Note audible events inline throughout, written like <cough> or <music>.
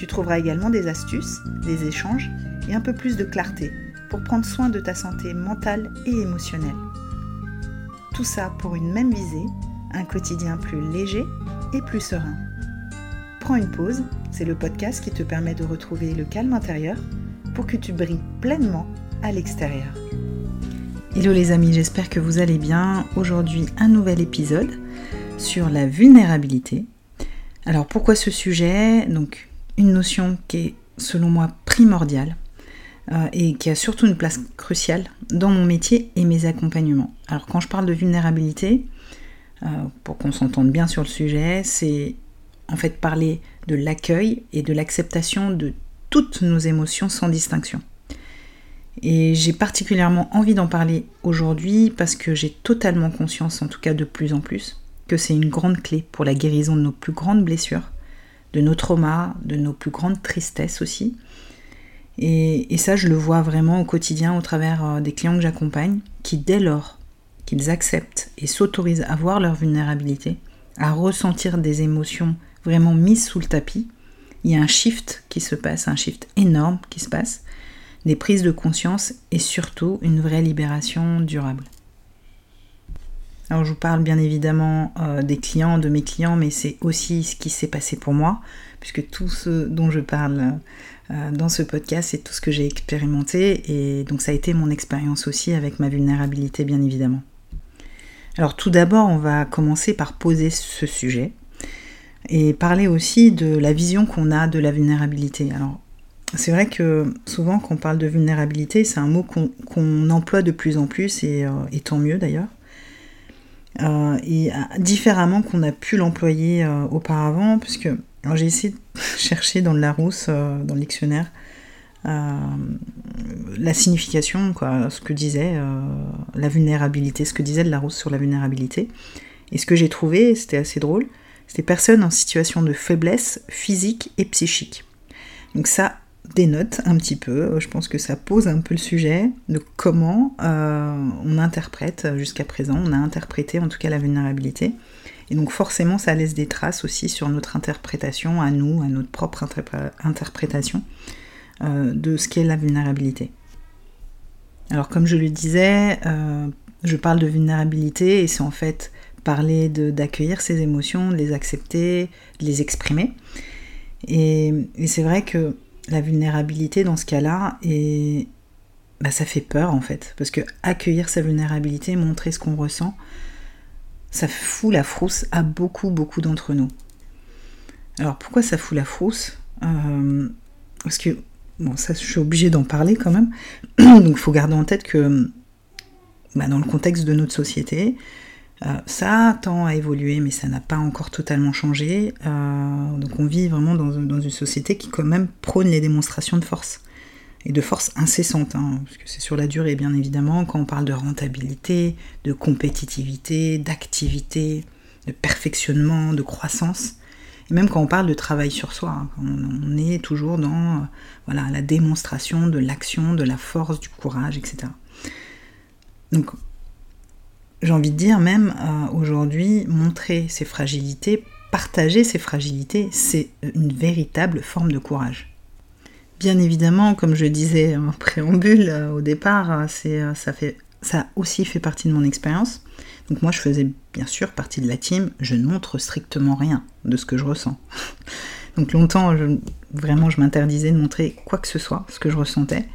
Tu trouveras également des astuces, des échanges et un peu plus de clarté pour prendre soin de ta santé mentale et émotionnelle. Tout ça pour une même visée, un quotidien plus léger et plus serein. Prends une pause, c'est le podcast qui te permet de retrouver le calme intérieur pour que tu brilles pleinement à l'extérieur. Hello les amis, j'espère que vous allez bien. Aujourd'hui un nouvel épisode sur la vulnérabilité. Alors pourquoi ce sujet? Une notion qui est selon moi primordiale euh, et qui a surtout une place cruciale dans mon métier et mes accompagnements. Alors quand je parle de vulnérabilité, euh, pour qu'on s'entende bien sur le sujet, c'est en fait parler de l'accueil et de l'acceptation de toutes nos émotions sans distinction. Et j'ai particulièrement envie d'en parler aujourd'hui parce que j'ai totalement conscience, en tout cas de plus en plus, que c'est une grande clé pour la guérison de nos plus grandes blessures, de nos traumas, de nos plus grandes tristesses aussi, et, ça, je le vois vraiment au quotidien au travers euh, des clients que j'accompagne, qui dès lors qu'ils acceptent et s'autorisent à voir leur vulnérabilité, à ressentir des émotions vraiment mises sous le tapis, il y a un shift qui se passe, un shift énorme qui se passe, des prises de conscience et surtout une vraie libération durable. Alors je vous parle bien évidemment euh, des clients, de mes clients, mais c'est aussi ce qui s'est passé pour moi, puisque tout ce dont je parle euh, dans ce podcast, c'est tout ce que j'ai expérimenté et donc ça a été mon expérience aussi avec ma vulnérabilité bien évidemment. Alors tout d'abord, on va commencer par poser ce sujet et parler aussi de la vision qu'on a de la vulnérabilité. Alors c'est vrai que souvent quand on parle de vulnérabilité, c'est un mot qu'on emploie de plus en plus et, euh, tant mieux d'ailleurs. Euh, et différemment qu'on a pu l'employer auparavant, puisque j'ai essayé de <laughs> chercher dans le Larousse, euh, dans le dictionnaire, euh, la signification, quoi, ce que disait euh, la vulnérabilité, ce que disait le Larousse sur la vulnérabilité. Et ce que j'ai trouvé, c'était assez drôle, c'était personne en situation de faiblesse physique et psychique. Donc ça dénote un petit peu, je pense que ça pose un peu le sujet de comment on interprète jusqu'à présent, on a interprété en tout cas la vulnérabilité. Et donc forcément, ça laisse des traces aussi sur notre interprétation à nous, à notre propre interprétation euh, de ce qu'est la vulnérabilité. Alors comme je le disais, euh, je parle de vulnérabilité et c'est en fait parler d'accueillir ses émotions, de les accepter, de les exprimer. Et, c'est vrai que la vulnérabilité dans ce cas-là, bah, ça fait peur en fait. Parce que accueillir sa vulnérabilité, montrer ce qu'on ressent, ça fout la frousse à beaucoup, beaucoup d'entre nous. Alors pourquoi ça fout la frousse? Euh, Parce que, bon, ça, je suis obligée d'en parler quand même. <clears throat> Donc il faut garder en tête que, bah, dans le contexte de notre société, euh, ça tend à évoluer, mais ça n'a pas encore totalement changé. Euh, donc on vit vraiment dans, une société qui quand même prône les démonstrations de force et de force incessante, hein, parce que c'est sur la durée bien évidemment, quand on parle de rentabilité, de compétitivité, d'activité, de perfectionnement, de croissance, et même quand on parle de travail sur soi, hein, on, est toujours dans euh, voilà, la démonstration de l'action, de la force, du courage, etc. Donc j'ai envie de dire même euh, aujourd'hui, montrer ses fragilités, partager ses fragilités, c'est une véritable forme de courage. Bien évidemment, comme je disais en <laughs> préambule euh, au départ, euh, ça, fait, aussi fait partie de mon expérience. Donc moi, je faisais bien sûr partie de la team. Je ne montre strictement rien de ce que je ressens. <laughs> Donc longtemps, vraiment, je m'interdisais de montrer quoi que ce soit, ce que je ressentais.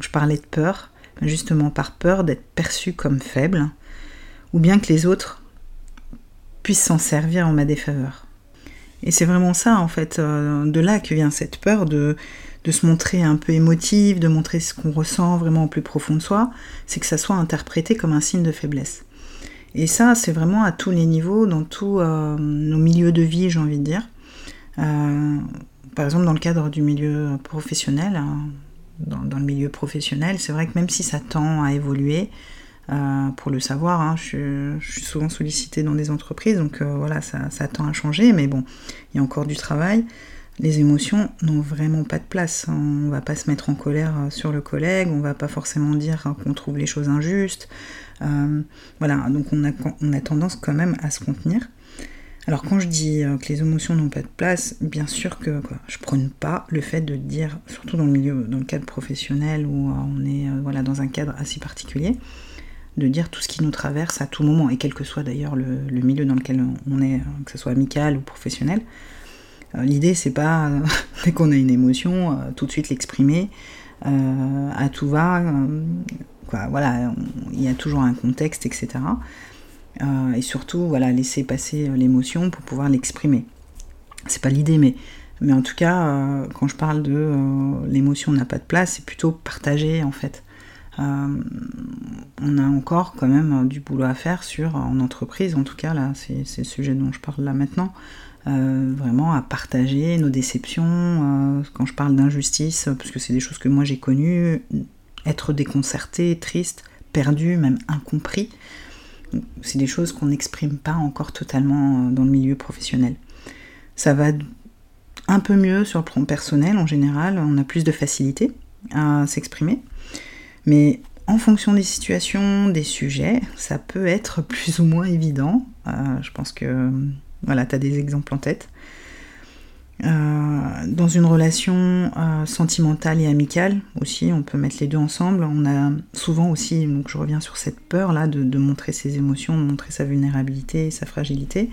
Je parlais de peur, justement par peur d'être perçu comme faible, ou bien que les autres puissent s'en servir en ma défaveur. Et c'est vraiment ça, en fait, de là que vient cette peur de, de se montrer un peu émotive, de montrer ce qu'on ressent vraiment au plus profond de soi, c'est que ça soit interprété comme un signe de faiblesse. Et ça, c'est vraiment à tous les niveaux, dans tous euh, nos milieux de vie, j'ai envie de dire. Euh, par exemple, dans le cadre du milieu professionnel, hein, dans, le milieu professionnel, c'est vrai que même si ça tend à évoluer, euh, pour le savoir, hein, je, suis souvent sollicitée dans des entreprises, donc euh, voilà, ça, tend à changer, mais bon, il y a encore du travail. Les émotions n'ont vraiment pas de place. Hein. On va pas se mettre en colère euh, sur le collègue, on va pas forcément dire qu'on trouve les choses injustes. voilà, donc on a, tendance quand même à se contenir. Alors quand je dis que les émotions n'ont pas de place, bien sûr que quoi, je prône pas le fait de dire, surtout dans le milieu, dans le cadre professionnel où on est voilà dans un cadre assez particulier, de dire tout ce qui nous traverse à tout moment et quel que soit d'ailleurs le, milieu dans lequel on est, que ce soit amical ou professionnel. L'idée c'est pas <laughs> dès qu'on a une émotion tout de suite l'exprimer à tout va, voilà, il y a toujours un contexte, etc. Euh, et surtout voilà laisser passer euh, l'émotion pour pouvoir l'exprimer. C'est pas l'idée, mais, mais en tout cas, euh, quand je parle de l'émotion n'a pas de place, c'est plutôt partager en fait. On a encore quand même du boulot à faire sur, en entreprise, en tout cas là, c'est le sujet dont je parle là maintenant, vraiment à partager nos déceptions, quand je parle d'injustice, parce que c'est des choses que moi j'ai connues, être déconcerté, triste, perdu, même incompris, c'est des choses qu'on n'exprime pas encore totalement euh, dans le milieu professionnel. Ça va un peu mieux sur le plan personnel en général, on a plus de facilité à s'exprimer. Mais en fonction des situations, des sujets, ça peut être plus ou moins évident. Euh, je pense que voilà, tu as des exemples en tête. Euh, dans une relation euh, sentimentale et amicale aussi, on peut mettre les deux ensemble. On a souvent aussi, donc je reviens sur cette peur là de, montrer ses émotions, de montrer sa vulnérabilité, sa fragilité.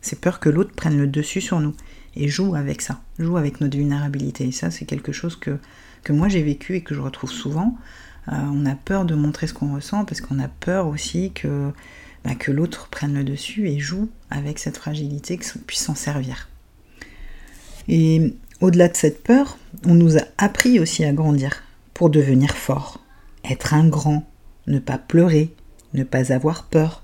C'est peur que l'autre prenne le dessus sur nous et joue avec ça, joue avec notre vulnérabilité. Et ça, c'est quelque chose que, que moi j'ai vécu et que je retrouve souvent. Euh, on a peur de montrer ce qu'on ressent parce qu'on a peur aussi que, bah, l'autre prenne le dessus et joue avec cette fragilité, que puisse s'en servir. Et au-delà de cette peur, on nous a appris aussi à grandir pour devenir fort, être un grand, ne pas pleurer, ne pas avoir peur.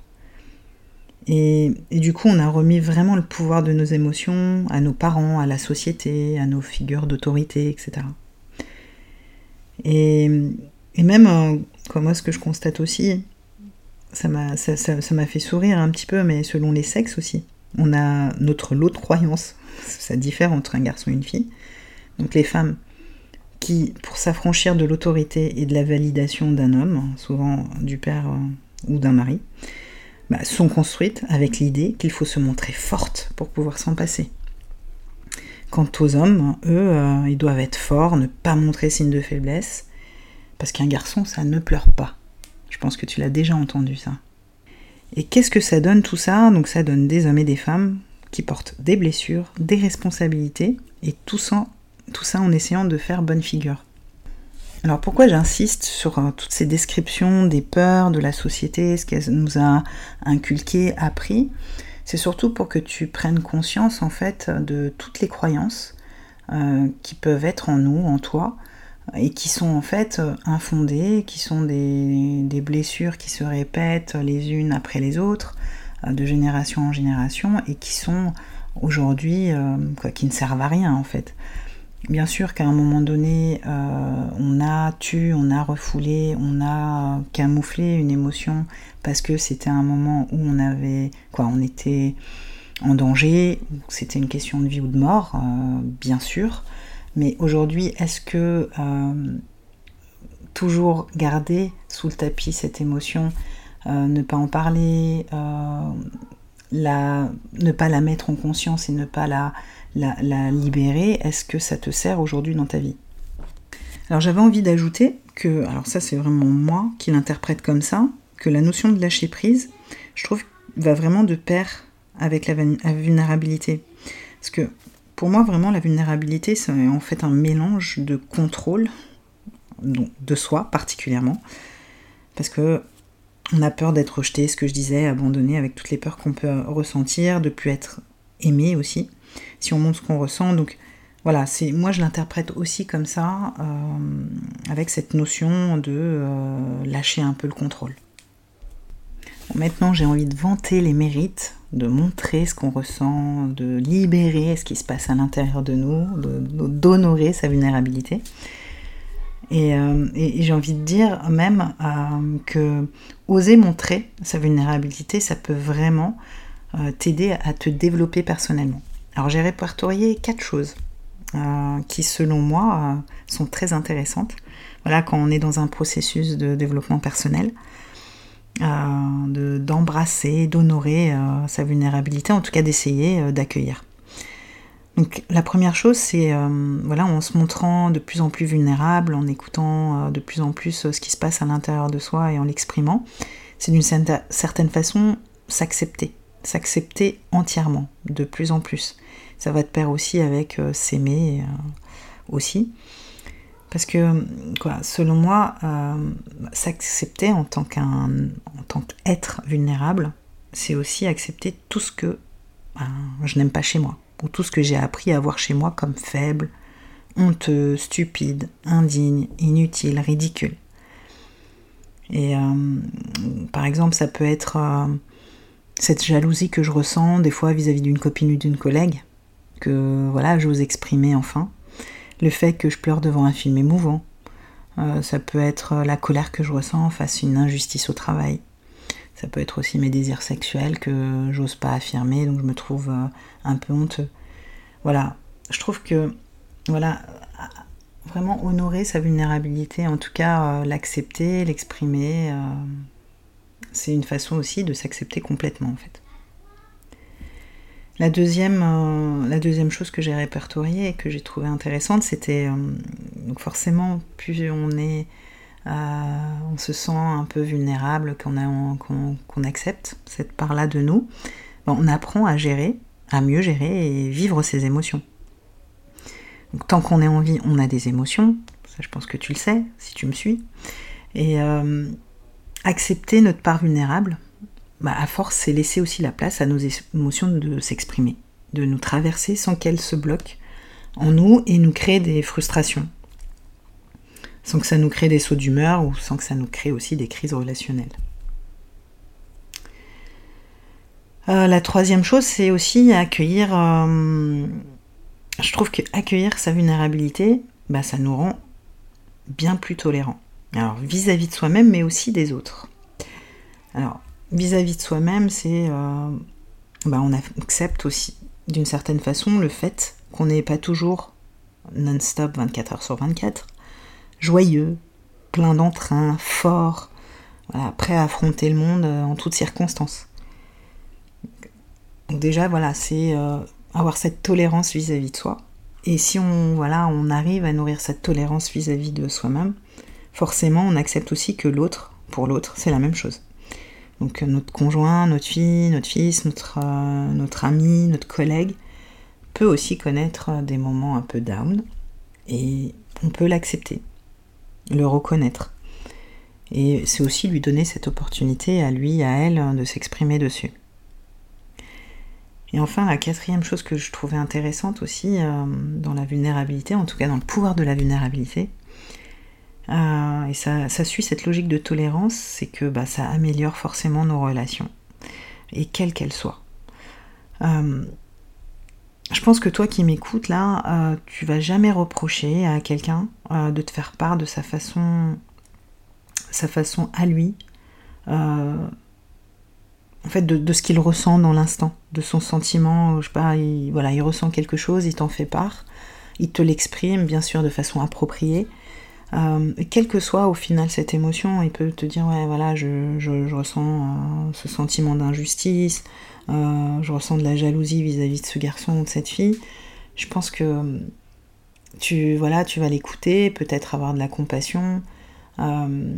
Et, du coup, on a remis vraiment le pouvoir de nos émotions à nos parents, à la société, à nos figures d'autorité, etc. Et, même, euh, comme moi, ce que je constate aussi, ça m'a ça, fait sourire un petit peu, mais selon les sexes aussi. On a notre lot de croyances <laughs> ça diffère entre un garçon et une fille. Donc les femmes qui, pour s'affranchir de l'autorité et de la validation d'un homme, souvent du père euh, ou d'un mari, bah, sont construites avec l'idée qu'il faut se montrer forte pour pouvoir s'en passer. Quant aux hommes, eux, euh, ils doivent être forts, ne pas montrer signe de faiblesse, parce qu'un garçon, ça ne pleure pas. Je pense que tu l'as déjà entendu ça. Et qu'est-ce que ça donne tout ça? Donc ça donne des hommes et des femmes qui portent des blessures, des responsabilités, et tout ça, en essayant de faire bonne figure. Alors pourquoi j'insiste sur euh, toutes ces descriptions des peurs de la société, ce qu'elle nous a inculqué, appris? C'est surtout pour que tu prennes conscience en fait de toutes les croyances euh, qui peuvent être en nous, en toi, et qui sont en fait infondées, qui sont des, blessures qui se répètent les unes après les autres, euh, de génération en génération et qui sont aujourd'hui, euh, qui ne servent à rien en fait. Bien sûr qu'à un moment donné, euh, on a tué, on a refoulé, on a camouflé une émotion parce que c'était un moment où on avait, quoi, on était en danger, c'était une question de vie ou de mort, bien sûr. Mais aujourd'hui, est-ce que toujours garder sous le tapis cette émotion euh, ne pas en parler, euh, ne pas la mettre en conscience et ne pas la, la, libérer, est-ce que ça te sert aujourd'hui dans ta vie? Alors j'avais envie d'ajouter que, alors ça c'est vraiment moi qui l'interprète comme ça, que la notion de lâcher prise, je trouve, va vraiment de pair avec la, vulnérabilité. Parce que pour moi, vraiment, la vulnérabilité, c'est en fait un mélange de contrôle, de soi particulièrement, parce que on a peur d'être rejeté, ce que je disais, abandonné, avec toutes les peurs qu'on peut ressentir, de plus être aimé aussi, si on montre ce qu'on ressent. Donc voilà, c'est moi je l'interprète aussi comme ça, euh, avec cette notion de euh, lâcher un peu le contrôle. Maintenant, j'ai envie de vanter les mérites, de montrer ce qu'on ressent, de libérer ce qui se passe à l'intérieur de nous, d'honorer sa vulnérabilité. Euh, et, j'ai envie de dire même euh, que oser montrer sa vulnérabilité, ça peut vraiment euh, t'aider à te développer personnellement. Alors j'ai répertorié quatre choses qui, selon moi, sont très intéressantes. Voilà, quand on est dans un processus de développement personnel, d'embrasser, d'honorer sa vulnérabilité, en tout cas d'essayer d'accueillir. Donc la première chose, c'est euh, voilà, en se montrant de plus en plus vulnérable, en écoutant euh, de plus en plus euh, ce qui se passe à l'intérieur de soi et en l'exprimant, c'est d'une certaine façon s'accepter, s'accepter entièrement, de plus en plus. Ça va de pair aussi avec s'aimer aussi. Parce que, selon moi, s'accepter en tant qu'un, tant qu'être vulnérable, c'est aussi accepter tout ce que ben, je n'aime pas chez moi ou tout ce que j'ai appris à voir chez moi comme faible, honteux, stupide, indigne, inutile, ridicule. Et euh, par exemple, ça peut être euh, cette jalousie que je ressens des fois vis-à-vis d'une copine ou d'une collègue, que voilà, j'ose exprimer enfin. Le fait que je pleure devant un film émouvant. Euh, ça peut être la colère que je ressens face à une injustice au travail. Ça peut être aussi mes désirs sexuels que j'ose pas affirmer, donc je me trouve euh, un peu honteux. Voilà, je trouve que, voilà, vraiment honorer sa vulnérabilité, en tout cas euh, l'accepter, l'exprimer, euh, c'est une façon aussi de s'accepter complètement en fait. La deuxième, la deuxième chose que j'ai répertoriée et que j'ai trouvé intéressante, c'était donc forcément plus euh, on se sent un peu vulnérable, qu'on accepte cette part-là de nous. on apprend à gérer, à mieux gérer et vivre ses émotions. tant qu'on est en vie, on a des émotions. Ça, je pense que tu le sais, si tu me suis. Et euh, accepter notre part vulnérable, bah, à force, c'est laisser aussi la place à nos émotions de s'exprimer, de nous traverser sans qu'elles se bloquent en nous et nous créer des frustrations, sans que ça nous crée des sauts d'humeur ou sans que ça nous crée aussi des crises relationnelles. Euh, la troisième chose, c'est aussi accueillir. Euh, je trouve que accueillir sa vulnérabilité, bah, ça nous rend bien plus tolérants. Alors vis-à-vis de soi-même, mais aussi des autres. Alors vis-à-vis de soi-même, c'est euh, bah, on accepte aussi d'une certaine façon le fait qu'on n'est pas toujours non-stop 24 heures sur 24, joyeux, plein d'entrain, fort, prêt à affronter le monde euh, en toutes circonstances. Donc déjà, voilà, c'est euh, avoir cette tolérance vis-à-vis de soi. Et si on, voilà, on arrive à nourrir cette tolérance vis-à-vis de soi-même, forcément, on accepte aussi que l'autre, pour l'autre, c'est la même chose. Donc euh, notre conjoint, notre fille, notre fils, notre, notre ami, notre collègue peut aussi connaître des moments un peu down et on peut l'accepter le reconnaître. Et c'est aussi lui donner cette opportunité à lui, à elle, de s'exprimer dessus. Et enfin, la quatrième chose que je trouvais intéressante aussi euh, dans la vulnérabilité, en tout cas dans le pouvoir de la vulnérabilité, euh, et ça, suit cette logique de tolérance, c'est que bah, ça améliore forcément nos relations, et quelles qu'elles soient. Euh, je pense que toi qui m'écoutes là, euh, tu vas jamais reprocher à quelqu'un euh, de te faire part de sa façon, sa façon à lui, en fait de, ce qu'il ressent dans l'instant, de son sentiment. Je sais pas, il, voilà, il ressent quelque chose, il t'en fait part, il te l'exprime bien sûr de façon appropriée. Quelle que soit au final cette émotion, il peut te dire ouais voilà je ressens ce sentiment d'injustice, euh, je ressens de la jalousie vis-à-vis de ce garçon ou de cette fille. Je pense que tu, voilà, tu vas l'écouter, peut-être avoir de la compassion, euh,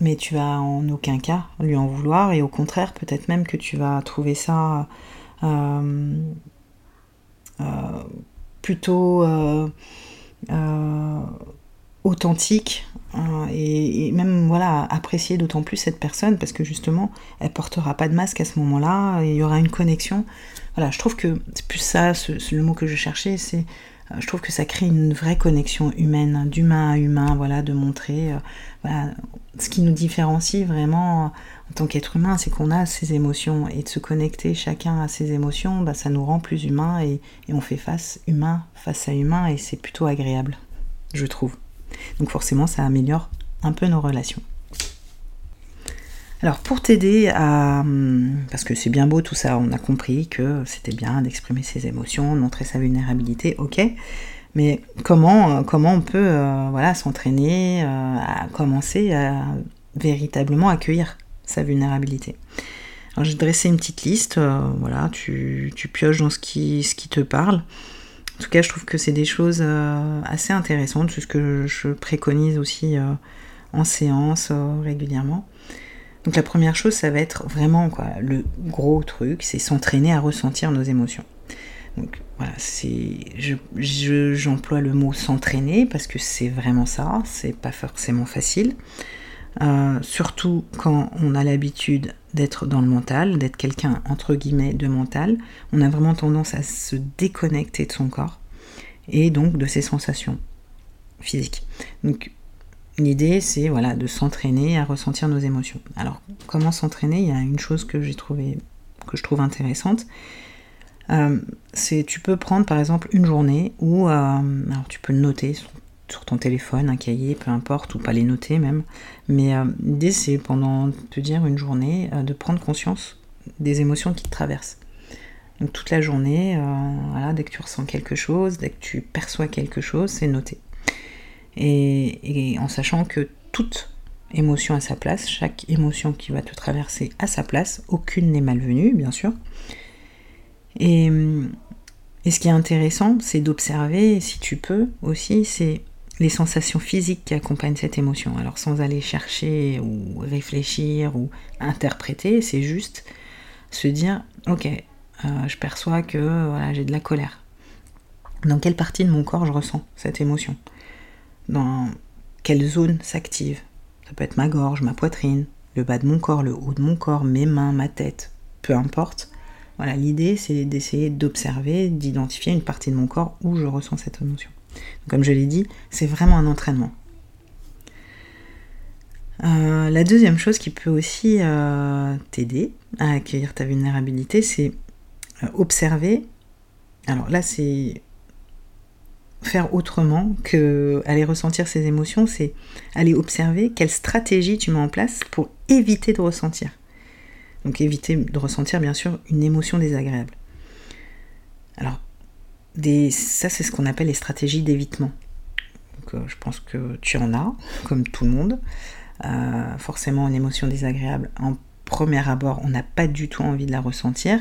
mais tu vas en aucun cas lui en vouloir, et au contraire, peut-être même que tu vas trouver ça euh, plutôt authentique hein, et, même voilà apprécier d'autant plus cette personne parce que justement elle portera pas de masque à ce moment-là il y aura une connexion voilà je trouve que c'est plus ça le mot que je cherchais c'est je trouve que ça crée une vraie connexion humaine, d'humain à humain, voilà, de montrer voilà, ce qui nous différencie vraiment en tant qu'être humain, c'est qu'on a ses émotions et de se connecter chacun à ses émotions, bah, ça nous rend plus humains et on fait face humain face à humain et c'est plutôt agréable, je trouve. Donc forcément, ça améliore un peu nos relations. Alors pour t'aider à... Hum, parce que c'est bien beau tout ça, on a compris que c'était bien d'exprimer ses émotions, de montrer sa vulnérabilité, ok. Mais comment, euh, comment on peut euh, voilà, s'entraîner euh, à commencer à véritablement accueillir sa vulnérabilité? Alors j'ai dressé une petite liste, voilà, tu, tu, pioches dans ce qui, ce qui te parle. En tout cas, je trouve que c'est des choses assez intéressantes, c'est ce que je préconise aussi en séance régulièrement. Donc la première chose, ça va être vraiment quoi, le gros truc, c'est s'entraîner à ressentir nos émotions. Donc voilà, c'est, j'emploie le mot s'entraîner parce que c'est vraiment ça, c'est pas forcément facile. Euh, surtout quand on a l'habitude d'être dans le mental, d'être quelqu'un entre guillemets de mental, on a vraiment tendance à se déconnecter de son corps et donc de ses sensations physiques. Donc L'idée, c'est voilà, de s'entraîner à ressentir nos émotions. Alors, comment s'entraîner? Il y a une chose que j'ai trouvé, que je trouve intéressante. Euh, c'est tu peux prendre par exemple une journée où euh, alors tu peux le noter sur, ton téléphone, un cahier, peu importe, ou pas les noter même. Mais euh, l'idée, c'est pendant te dire une journée de prendre conscience des émotions qui te traversent. Donc toute la journée, voilà, dès que tu ressens quelque chose, dès que tu perçois quelque chose, c'est noté et, en sachant que toute émotion a sa place, chaque émotion qui va te traverser a sa place, aucune n'est malvenue, bien sûr. Et, ce qui est intéressant, c'est d'observer, si tu peux aussi, c'est les sensations physiques qui accompagnent cette émotion. Alors sans aller chercher ou réfléchir ou interpréter, c'est juste se dire, ok, euh, je perçois que j'ai de la colère. Dans quelle partie de mon corps je ressens cette émotion? Dans quelle zone s'active? Ça peut être ma gorge, ma poitrine, le bas de mon corps, le haut de mon corps, mes mains, ma tête, peu importe. Voilà, l'idée c'est d'essayer d'observer, d'identifier une partie de mon corps où je ressens cette émotion. Comme je l'ai dit, c'est vraiment un entraînement. Euh, la deuxième chose qui peut aussi euh, t'aider à accueillir ta vulnérabilité, c'est euh, observer. Alors là, c'est faire autrement que aller ressentir ces émotions, c'est aller observer quelle stratégie tu mets en place pour éviter de ressentir. Donc éviter de ressentir bien sûr une émotion désagréable. Alors, ça c'est ce qu'on appelle les stratégies d'évitement. Euh, je pense que tu en as, comme tout le monde. Euh, forcément, une émotion désagréable, en premier abord, on n'a pas du tout envie de la ressentir.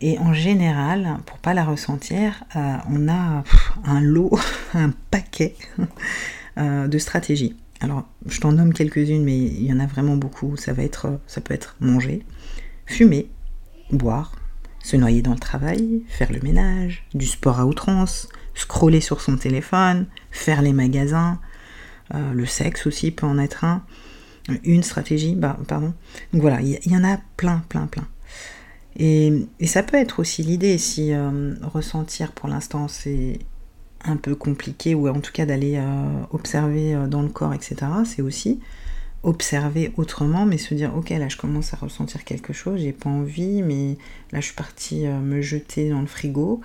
Et en général, pour pas la ressentir, euh, on a un lot, <laughs> un paquet <laughs> de stratégies. Alors, je t'en nomme quelques-unes, mais il y en a vraiment beaucoup. Ça va être, ça peut être manger, fumer, boire, se noyer dans le travail, faire le ménage, du sport à outrance, scroller sur son téléphone, faire les magasins, euh, le sexe aussi peut en être un. Une stratégie, bah, pardon. Donc voilà, il y en a plein, plein, plein. Et, ça peut être aussi l'idée, si euh, ressentir pour l'instant c'est un peu compliqué, ou en tout cas d'aller euh, observer dans le corps, etc., c'est aussi observer autrement, mais se dire ok là je commence à ressentir quelque chose, j'ai pas envie, mais là je suis partie me jeter dans le frigo.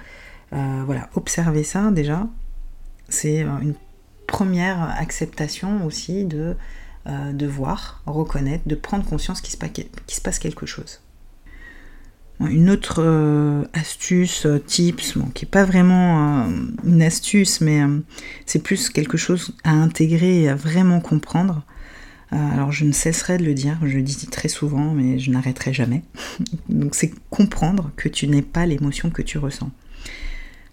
voilà, observer ça déjà, c'est une première acceptation aussi de, voir, reconnaître, de prendre conscience qu'il se passe quelque chose. Une autre euh, astuce, euh, tips, qui n'est pas vraiment euh, une astuce, mais c'est plus quelque chose à intégrer et à vraiment comprendre. Alors je ne cesserai de le dire, je le dis très souvent, mais je n'arrêterai jamais. <laughs> Donc c'est comprendre que tu n'es pas l'émotion que tu ressens.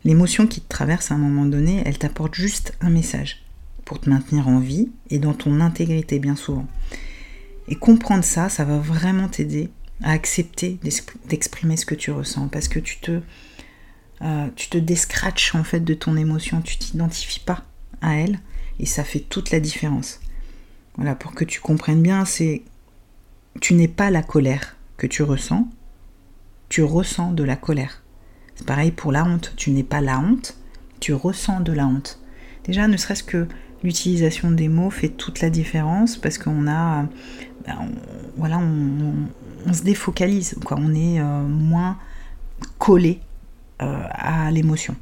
L'émotion qui te traverse à un moment donné, elle t'apporte juste un message pour te maintenir en vie et dans ton intégrité bien souvent. Et comprendre ça, ça va vraiment t'aider à accepter d'exprimer ce que tu ressens parce que tu te, euh, tu te descratches en fait de ton émotion, tu t'identifies pas à elle et ça fait toute la différence. Voilà, pour que tu comprennes bien, c'est tu n'es pas la colère que tu ressens, tu ressens de la colère. C'est pareil pour la honte, tu n'es pas la honte, tu ressens de la honte. Déjà, ne serait-ce que l'utilisation des mots fait toute la différence parce qu'on a, ben, voilà, on, se défocalise, quoi. On est euh, moins collé euh, à l'émotion.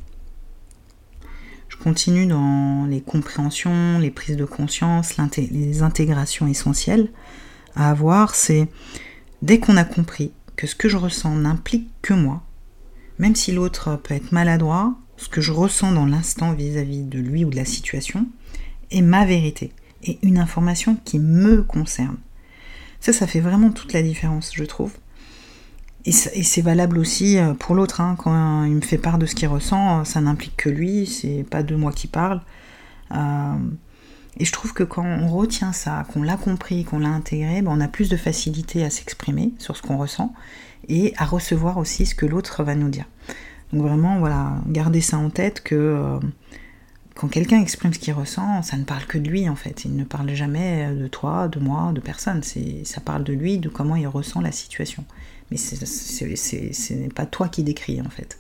Continue dans les compréhensions, les prises de conscience, les intégrations essentielles à avoir. C'est dès qu'on a compris que ce que je ressens n'implique que moi, même si l'autre peut être maladroit, ce que je ressens dans l'instant vis-à-vis de lui ou de la situation est ma vérité et une information qui me concerne. Ça, ça fait vraiment toute la différence, je trouve. Et c'est valable aussi euh, pour l'autre. Hein. Quand il me fait part de ce qu'il ressent, ça n'implique que lui, c'est pas de moi qui parle. Euh, et je trouve que quand on retient ça, qu'on l'a compris, qu'on l'a intégré, ben on a plus de facilité à s'exprimer sur ce qu'on ressent et à recevoir aussi ce que l'autre va nous dire. Donc vraiment, voilà, gardez ça en tête que euh, quand quelqu'un exprime ce qu'il ressent, ça ne parle que de lui en fait. Il ne parle jamais de toi, de moi, de personne. Ça parle de lui, de comment il ressent la situation. Mais ce n'est pas toi qui décris en fait.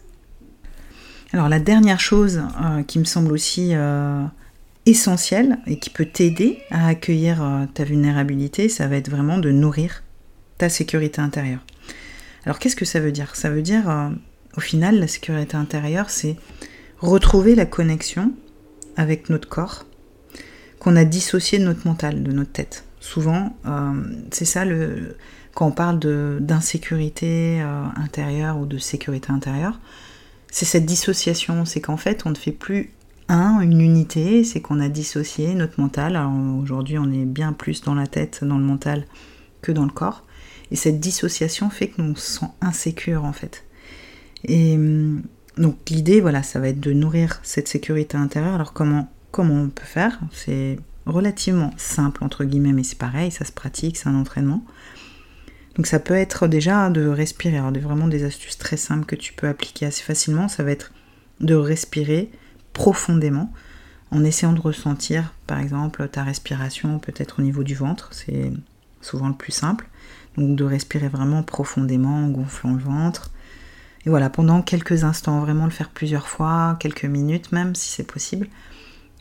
Alors la dernière chose euh, qui me semble aussi euh, essentielle et qui peut t'aider à accueillir ta vulnérabilité, ça va être vraiment de nourrir ta sécurité intérieure. Alors qu'est-ce que ça veut dire? Ça veut dire au final, la sécurité intérieure, c'est retrouver la connexion avec notre corps qu'on a dissocié de notre mental, de notre tête. Souvent, euh, c'est ça le quand on parle d'insécurité euh, intérieure ou de sécurité intérieure, c'est cette dissociation, c'est qu'en fait on ne fait plus un, une unité, c'est qu'on a dissocié notre mental. Aujourd'hui on est bien plus dans la tête, dans le mental que dans le corps. Et cette dissociation fait que nous se sent insécure en fait. Et hum, donc l'idée, voilà, ça va être de nourrir cette sécurité intérieure. Alors comment, comment on peut faire? C'est relativement simple, entre guillemets, mais c'est pareil, ça se pratique, c'est un entraînement. Donc ça peut être déjà de respirer. Alors vraiment des astuces très simples que tu peux appliquer assez facilement, ça va être de respirer profondément en essayant de ressentir par exemple ta respiration peut-être au niveau du ventre, c'est souvent le plus simple. Donc de respirer vraiment profondément en gonflant le ventre, et voilà, pendant quelques instants, vraiment le faire plusieurs fois, quelques minutes même si c'est possible.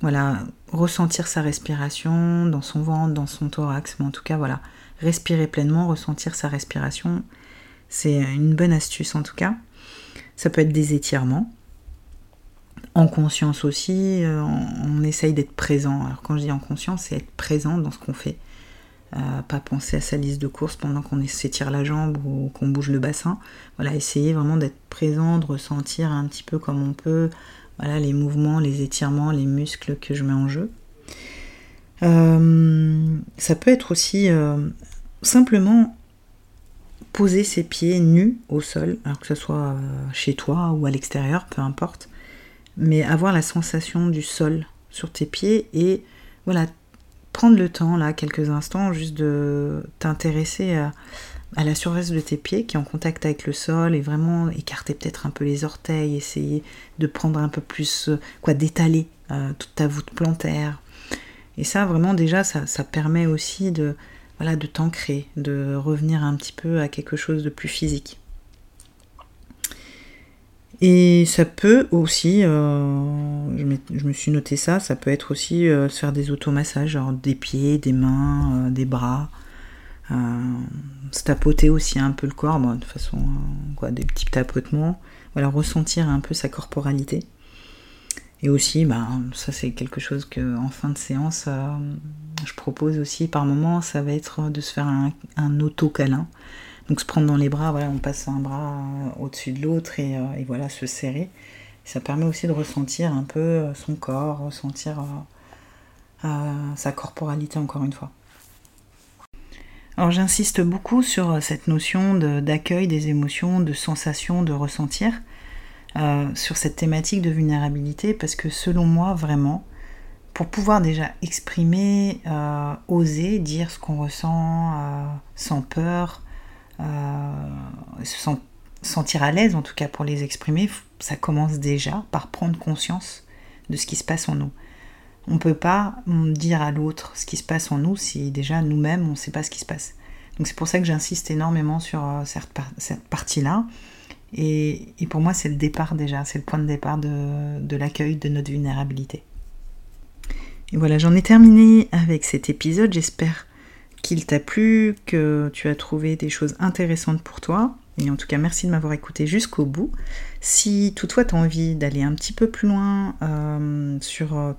Voilà, ressentir sa respiration dans son ventre, dans son thorax, mais en tout cas voilà, respirer pleinement, ressentir sa respiration, c'est une bonne astuce en tout cas. Ça peut être des étirements. En conscience aussi, euh, on, essaye d'être présent. Alors quand je dis en conscience, c'est être présent dans ce qu'on fait pas penser à sa liste de courses pendant qu'on s'étire la jambe ou qu'on bouge le bassin. Voilà, essayer vraiment d'être présent, de ressentir un petit peu comme on peut voilà, les mouvements, les étirements, les muscles que je mets en jeu. Euh, ça peut être aussi euh, simplement poser ses pieds nus au sol, alors que ce soit euh, chez toi ou à l'extérieur, peu importe, mais avoir la sensation du sol sur tes pieds et voilà, prendre le temps, là, quelques instants, juste de t'intéresser à, la surface de tes pieds qui est en contact avec le sol et vraiment écarter peut-être un peu les orteils, essayer de prendre un peu plus, euh, quoi, d'étaler euh, toute ta voûte plantaire. Et ça, vraiment, déjà, ça, ça permet aussi de, voilà, de t'ancrer, de revenir un petit peu à quelque chose de plus physique. Et ça peut aussi, euh, je, me suis noté ça, ça peut être aussi euh, se faire des automassages, genre des pieds, des mains, euh, des bras, se tapoter aussi un peu le corps, de façon, quoi, des petits tapotements, voilà, ressentir un peu sa corporalité. Et aussi, bah, ça c'est quelque chose que en fin de séance, je propose aussi par moment, ça va être de se faire un, un auto-câlin. Donc se prendre dans les bras, voilà, on passe un bras euh, au-dessus de l'autre et, euh, voilà, se serrer. Ça permet aussi de ressentir un peu euh, son corps, ressentir sa corporalité encore une fois. Alors j'insiste beaucoup sur cette notion d'accueil des émotions, de sensation, de ressentir, sur cette thématique de vulnérabilité, parce que selon moi, vraiment, pour pouvoir déjà exprimer, oser dire ce qu'on ressent sans peur, euh, se sentir à l'aise, en tout cas pour les exprimer, ça commence déjà par prendre conscience de ce qui se passe en nous. On ne peut pas dire à l'autre ce qui se passe en nous si déjà nous-mêmes on ne sait pas ce qui se passe. Donc c'est pour ça que j'insiste énormément sur euh, cette, partie-là. Et, pour moi, c'est le départ déjà, c'est le point de départ de, l'accueil de notre vulnérabilité. Et voilà, j'en ai terminé avec cet épisode. J'espère qu'il t'a plu, que tu as trouvé des choses intéressantes pour toi. Et en tout cas, merci de m'avoir écouté jusqu'au bout. Si toutefois tu as envie d'aller un petit peu plus loin euh, sur euh,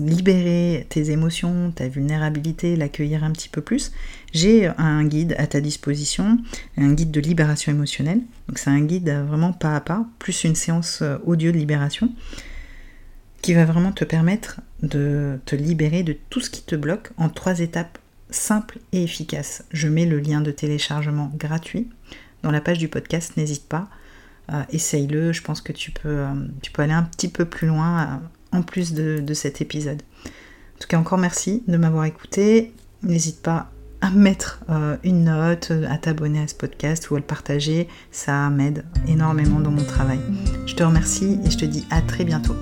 libérer tes émotions, ta vulnérabilité, l'accueillir un petit peu plus, j'ai un guide à ta disposition, un guide de libération émotionnelle. Donc c'est un guide vraiment pas à pas, plus une séance euh, audio de libération qui va vraiment te permettre de te libérer de tout ce qui te bloque en trois étapes simples et efficaces. Je mets le lien de téléchargement gratuit dans la page du podcast, n'hésite pas, euh, essaye-le, je pense que tu peux, euh, tu peux aller un petit peu plus loin en plus de, cet épisode. En tout cas, encore merci de m'avoir écouté. N'hésite pas à mettre euh, une note, à t'abonner à ce podcast ou à le partager. Ça m'aide énormément dans mon travail. Je te remercie et je te dis à très bientôt.